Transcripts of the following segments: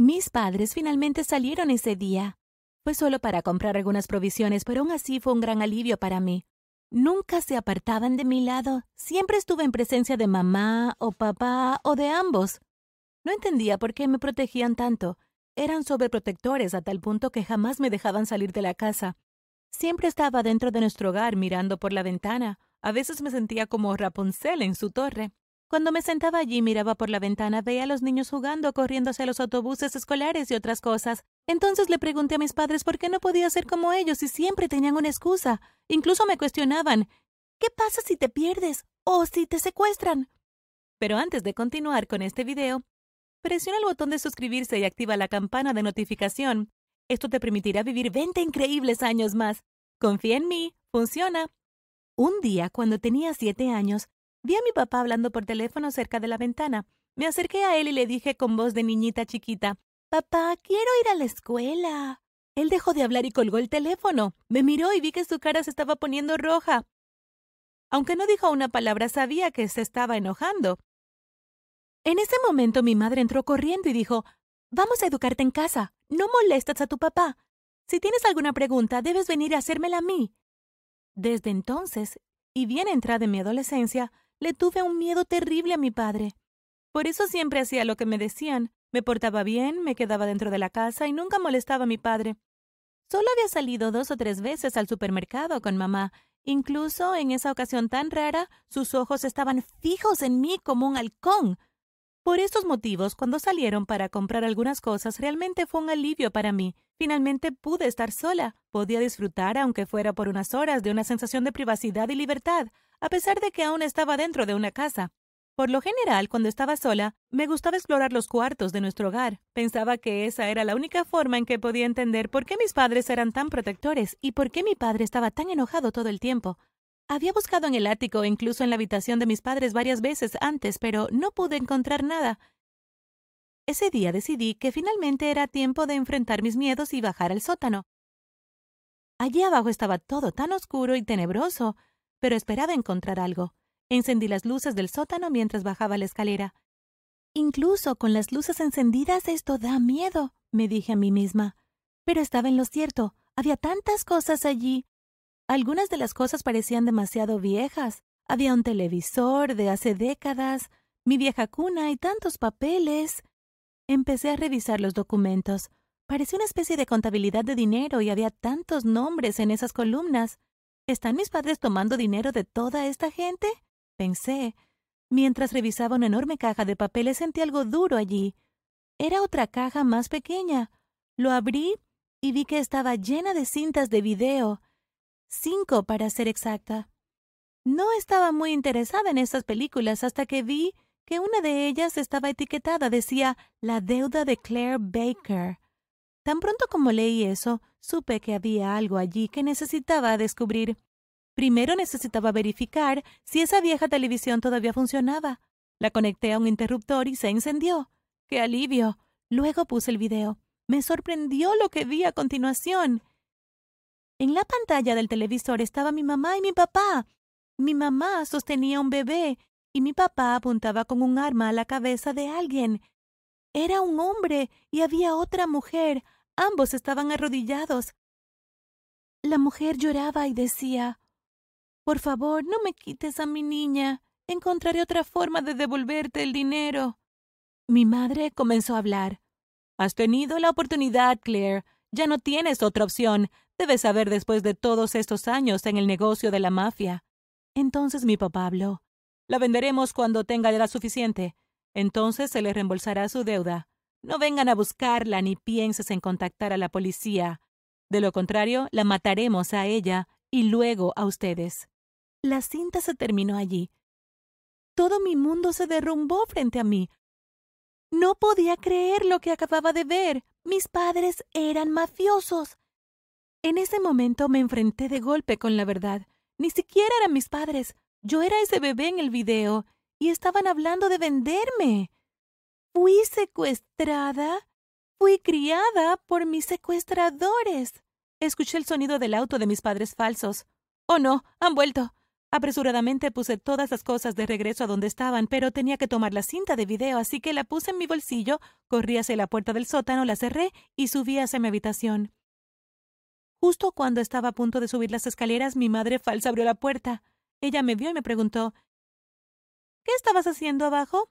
Mis padres finalmente salieron ese día. Fue solo para comprar algunas provisiones, pero aún así fue un gran alivio para mí. Nunca se apartaban de mi lado. Siempre estuve en presencia de mamá o papá o de ambos. No entendía por qué me protegían tanto. Eran sobreprotectores a tal punto que jamás me dejaban salir de la casa. Siempre estaba dentro de nuestro hogar mirando por la ventana. A veces me sentía como Rapunzel en su torre. Cuando me sentaba allí miraba por la ventana, veía a los niños jugando, corriendo hacia los autobuses escolares y otras cosas. Entonces le pregunté a mis padres por qué no podía ser como ellos y siempre tenían una excusa. Incluso me cuestionaban ¿Qué pasa si te pierdes o si te secuestran? Pero antes de continuar con este video, presiona el botón de suscribirse y activa la campana de notificación. Esto te permitirá vivir 20 increíbles años más. Confía en mí, funciona. Un día, cuando tenía siete años, Vi a mi papá hablando por teléfono cerca de la ventana. Me acerqué a él y le dije con voz de niñita chiquita, Papá, quiero ir a la escuela. Él dejó de hablar y colgó el teléfono. Me miró y vi que su cara se estaba poniendo roja. Aunque no dijo una palabra, sabía que se estaba enojando. En ese momento mi madre entró corriendo y dijo, Vamos a educarte en casa. No molestas a tu papá. Si tienes alguna pregunta, debes venir a hacérmela a mí. Desde entonces, y bien entrada en mi adolescencia, le tuve un miedo terrible a mi padre. Por eso siempre hacía lo que me decían. Me portaba bien, me quedaba dentro de la casa y nunca molestaba a mi padre. Solo había salido dos o tres veces al supermercado con mamá. Incluso en esa ocasión tan rara, sus ojos estaban fijos en mí como un halcón. Por estos motivos, cuando salieron para comprar algunas cosas, realmente fue un alivio para mí. Finalmente pude estar sola. Podía disfrutar, aunque fuera por unas horas, de una sensación de privacidad y libertad, a pesar de que aún estaba dentro de una casa. Por lo general, cuando estaba sola, me gustaba explorar los cuartos de nuestro hogar. Pensaba que esa era la única forma en que podía entender por qué mis padres eran tan protectores y por qué mi padre estaba tan enojado todo el tiempo. Había buscado en el ático e incluso en la habitación de mis padres varias veces antes, pero no pude encontrar nada. Ese día decidí que finalmente era tiempo de enfrentar mis miedos y bajar al sótano. Allí abajo estaba todo tan oscuro y tenebroso pero esperaba encontrar algo. Encendí las luces del sótano mientras bajaba la escalera. Incluso con las luces encendidas esto da miedo, me dije a mí misma. Pero estaba en lo cierto. Había tantas cosas allí. Algunas de las cosas parecían demasiado viejas. Había un televisor de hace décadas, mi vieja cuna y tantos papeles. Empecé a revisar los documentos. Parecía una especie de contabilidad de dinero y había tantos nombres en esas columnas. ¿Están mis padres tomando dinero de toda esta gente? Pensé. Mientras revisaba una enorme caja de papeles sentí algo duro allí. Era otra caja más pequeña. Lo abrí y vi que estaba llena de cintas de video. Cinco, para ser exacta. No estaba muy interesada en estas películas hasta que vi que una de ellas estaba etiquetada. Decía La deuda de Claire Baker. Tan pronto como leí eso, supe que había algo allí que necesitaba descubrir. Primero necesitaba verificar si esa vieja televisión todavía funcionaba. La conecté a un interruptor y se encendió. ¡Qué alivio! Luego puse el video. Me sorprendió lo que vi a continuación. En la pantalla del televisor estaba mi mamá y mi papá. Mi mamá sostenía un bebé y mi papá apuntaba con un arma a la cabeza de alguien. Era un hombre y había otra mujer Ambos estaban arrodillados. La mujer lloraba y decía Por favor, no me quites a mi niña. Encontraré otra forma de devolverte el dinero. Mi madre comenzó a hablar. Has tenido la oportunidad, Claire. Ya no tienes otra opción. Debes saber después de todos estos años en el negocio de la mafia. Entonces mi papá habló. La venderemos cuando tenga edad suficiente. Entonces se le reembolsará su deuda. No vengan a buscarla ni pienses en contactar a la policía. De lo contrario, la mataremos a ella y luego a ustedes. La cinta se terminó allí. Todo mi mundo se derrumbó frente a mí. No podía creer lo que acababa de ver. Mis padres eran mafiosos. En ese momento me enfrenté de golpe con la verdad. Ni siquiera eran mis padres. Yo era ese bebé en el video y estaban hablando de venderme. Fui secuestrada. Fui criada por mis secuestradores. Escuché el sonido del auto de mis padres falsos. Oh, no, han vuelto. Apresuradamente puse todas las cosas de regreso a donde estaban, pero tenía que tomar la cinta de video, así que la puse en mi bolsillo, corrí hacia la puerta del sótano, la cerré y subí hacia mi habitación. Justo cuando estaba a punto de subir las escaleras, mi madre falsa abrió la puerta. Ella me vio y me preguntó ¿Qué estabas haciendo abajo?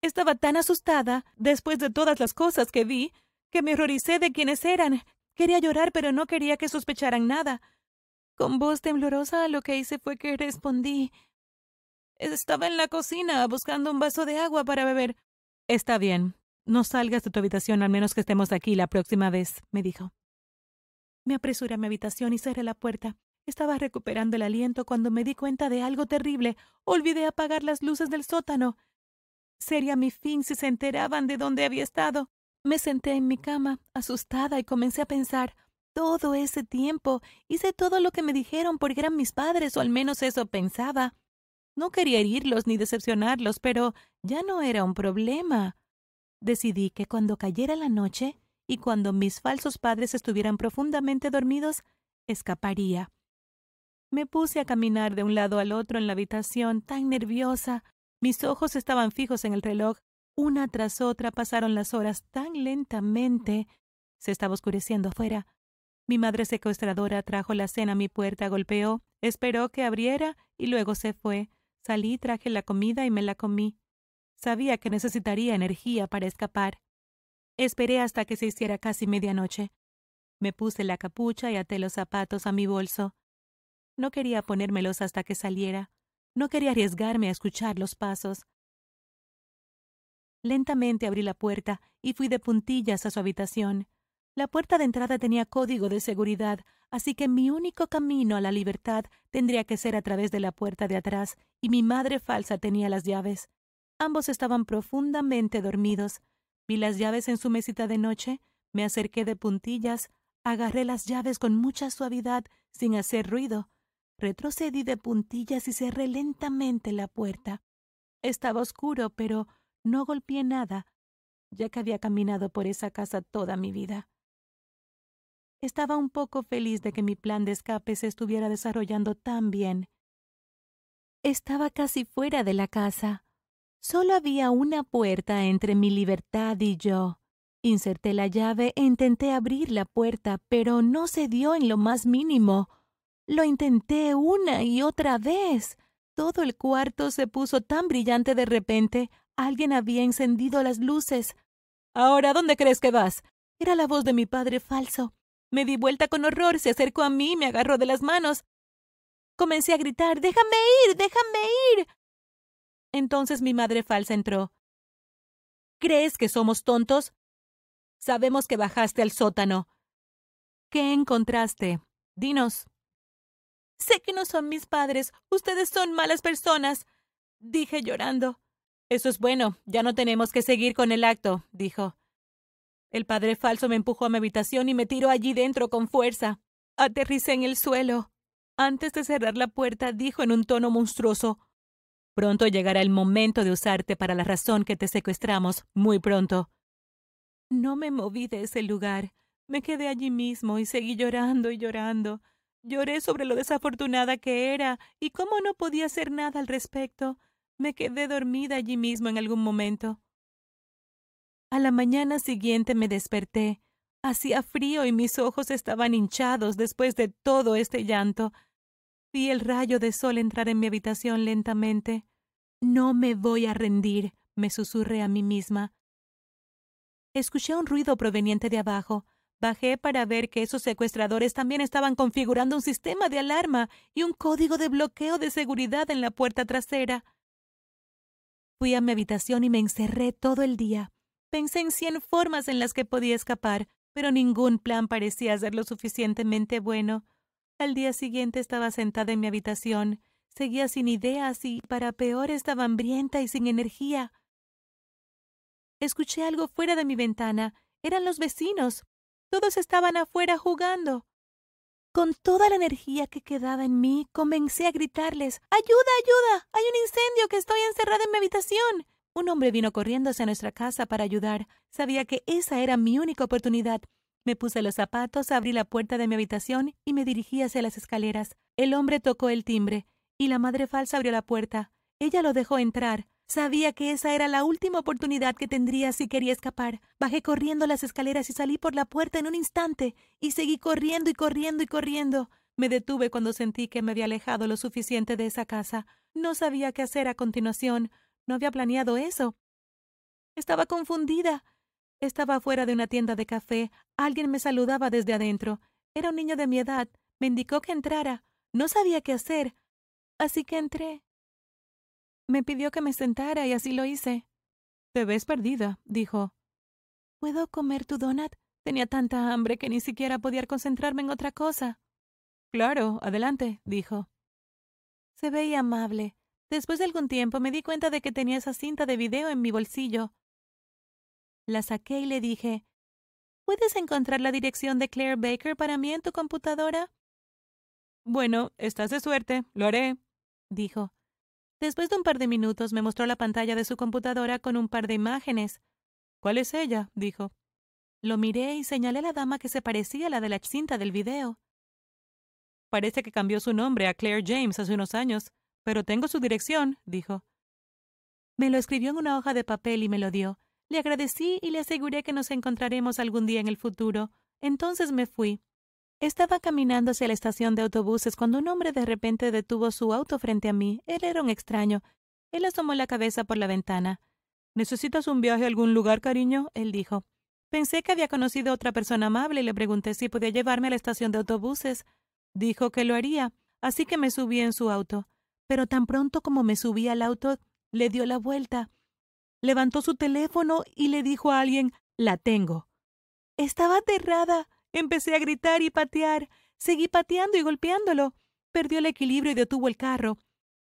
Estaba tan asustada, después de todas las cosas que vi, que me horroricé de quiénes eran. Quería llorar, pero no quería que sospecharan nada. Con voz temblorosa lo que hice fue que respondí. Estaba en la cocina buscando un vaso de agua para beber. Está bien. No salgas de tu habitación al menos que estemos aquí la próxima vez, me dijo. Me apresuré a mi habitación y cerré la puerta. Estaba recuperando el aliento cuando me di cuenta de algo terrible. Olvidé apagar las luces del sótano. Sería mi fin si se enteraban de dónde había estado. Me senté en mi cama, asustada, y comencé a pensar todo ese tiempo hice todo lo que me dijeron porque eran mis padres, o al menos eso pensaba. No quería herirlos ni decepcionarlos, pero ya no era un problema. Decidí que cuando cayera la noche y cuando mis falsos padres estuvieran profundamente dormidos, escaparía. Me puse a caminar de un lado al otro en la habitación, tan nerviosa. Mis ojos estaban fijos en el reloj. Una tras otra pasaron las horas tan lentamente. Se estaba oscureciendo afuera. Mi madre secuestradora trajo la cena a mi puerta, golpeó, esperó que abriera y luego se fue. Salí, traje la comida y me la comí. Sabía que necesitaría energía para escapar. Esperé hasta que se hiciera casi medianoche. Me puse la capucha y até los zapatos a mi bolso. No quería ponérmelos hasta que saliera. No quería arriesgarme a escuchar los pasos. Lentamente abrí la puerta y fui de puntillas a su habitación. La puerta de entrada tenía código de seguridad, así que mi único camino a la libertad tendría que ser a través de la puerta de atrás, y mi madre falsa tenía las llaves. Ambos estaban profundamente dormidos. Vi las llaves en su mesita de noche, me acerqué de puntillas, agarré las llaves con mucha suavidad, sin hacer ruido. Retrocedí de puntillas y cerré lentamente la puerta. Estaba oscuro, pero no golpeé nada, ya que había caminado por esa casa toda mi vida. Estaba un poco feliz de que mi plan de escape se estuviera desarrollando tan bien. Estaba casi fuera de la casa. Solo había una puerta entre mi libertad y yo. Inserté la llave e intenté abrir la puerta, pero no se dio en lo más mínimo. Lo intenté una y otra vez. Todo el cuarto se puso tan brillante de repente. Alguien había encendido las luces. Ahora, ¿dónde crees que vas? Era la voz de mi padre falso. Me di vuelta con horror, se acercó a mí y me agarró de las manos. Comencé a gritar Déjame ir. Déjame ir. Entonces mi madre falsa entró. ¿Crees que somos tontos? Sabemos que bajaste al sótano. ¿Qué encontraste? Dinos. Sé que no son mis padres. Ustedes son malas personas. Dije llorando. Eso es bueno. Ya no tenemos que seguir con el acto, dijo. El padre falso me empujó a mi habitación y me tiró allí dentro con fuerza. Aterricé en el suelo. Antes de cerrar la puerta, dijo en un tono monstruoso Pronto llegará el momento de usarte para la razón que te secuestramos, muy pronto. No me moví de ese lugar. Me quedé allí mismo y seguí llorando y llorando. Lloré sobre lo desafortunada que era y cómo no podía hacer nada al respecto. Me quedé dormida allí mismo en algún momento. A la mañana siguiente me desperté. Hacía frío y mis ojos estaban hinchados después de todo este llanto. Vi el rayo de sol entrar en mi habitación lentamente. No me voy a rendir, me susurré a mí misma. Escuché un ruido proveniente de abajo. Bajé para ver que esos secuestradores también estaban configurando un sistema de alarma y un código de bloqueo de seguridad en la puerta trasera. Fui a mi habitación y me encerré todo el día. Pensé en cien formas en las que podía escapar, pero ningún plan parecía ser lo suficientemente bueno. Al día siguiente estaba sentada en mi habitación. Seguía sin ideas y, para peor, estaba hambrienta y sin energía. Escuché algo fuera de mi ventana. Eran los vecinos. Todos estaban afuera jugando. Con toda la energía que quedaba en mí, comencé a gritarles Ayuda, ayuda. Hay un incendio que estoy encerrada en mi habitación. Un hombre vino corriendo hacia nuestra casa para ayudar. Sabía que esa era mi única oportunidad. Me puse los zapatos, abrí la puerta de mi habitación y me dirigí hacia las escaleras. El hombre tocó el timbre. y la madre falsa abrió la puerta. Ella lo dejó entrar. Sabía que esa era la última oportunidad que tendría si quería escapar. Bajé corriendo las escaleras y salí por la puerta en un instante, y seguí corriendo y corriendo y corriendo. Me detuve cuando sentí que me había alejado lo suficiente de esa casa. No sabía qué hacer a continuación. No había planeado eso. Estaba confundida. Estaba fuera de una tienda de café. Alguien me saludaba desde adentro. Era un niño de mi edad. Me indicó que entrara. No sabía qué hacer. Así que entré. Me pidió que me sentara y así lo hice. Te ves perdida, dijo. ¿Puedo comer tu donut? Tenía tanta hambre que ni siquiera podía concentrarme en otra cosa. Claro, adelante, dijo. Se veía amable. Después de algún tiempo me di cuenta de que tenía esa cinta de video en mi bolsillo. La saqué y le dije, ¿Puedes encontrar la dirección de Claire Baker para mí en tu computadora? Bueno, estás de suerte, lo haré, dijo. Después de un par de minutos me mostró la pantalla de su computadora con un par de imágenes. ¿Cuál es ella? dijo. Lo miré y señalé a la dama que se parecía a la de la cinta del video. Parece que cambió su nombre a Claire James hace unos años, pero tengo su dirección, dijo. Me lo escribió en una hoja de papel y me lo dio. Le agradecí y le aseguré que nos encontraremos algún día en el futuro. Entonces me fui. Estaba caminando hacia la estación de autobuses cuando un hombre de repente detuvo su auto frente a mí. Él era un extraño. Él asomó la cabeza por la ventana. ¿Necesitas un viaje a algún lugar, cariño? Él dijo. Pensé que había conocido a otra persona amable y le pregunté si podía llevarme a la estación de autobuses. Dijo que lo haría, así que me subí en su auto. Pero tan pronto como me subí al auto, le dio la vuelta. Levantó su teléfono y le dijo a alguien La tengo. Estaba aterrada. Empecé a gritar y patear. Seguí pateando y golpeándolo. Perdió el equilibrio y detuvo el carro.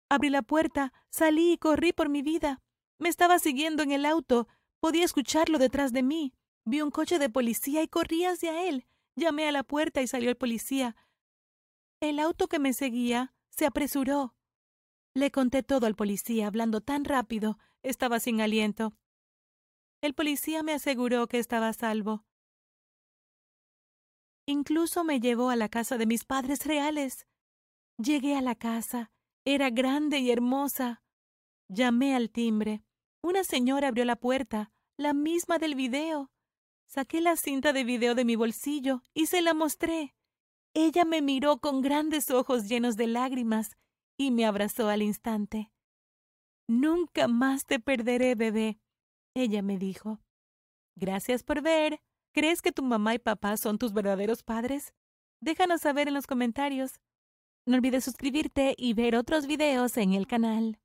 Abrí la puerta, salí y corrí por mi vida. Me estaba siguiendo en el auto. Podía escucharlo detrás de mí. Vi un coche de policía y corrí hacia él. Llamé a la puerta y salió el policía. El auto que me seguía se apresuró. Le conté todo al policía, hablando tan rápido. Estaba sin aliento. El policía me aseguró que estaba a salvo. Incluso me llevó a la casa de mis padres reales. Llegué a la casa. Era grande y hermosa. Llamé al timbre. Una señora abrió la puerta, la misma del video. Saqué la cinta de video de mi bolsillo y se la mostré. Ella me miró con grandes ojos llenos de lágrimas y me abrazó al instante. Nunca más te perderé, bebé. Ella me dijo. Gracias por ver. ¿Crees que tu mamá y papá son tus verdaderos padres? Déjanos saber en los comentarios. No olvides suscribirte y ver otros videos en el canal.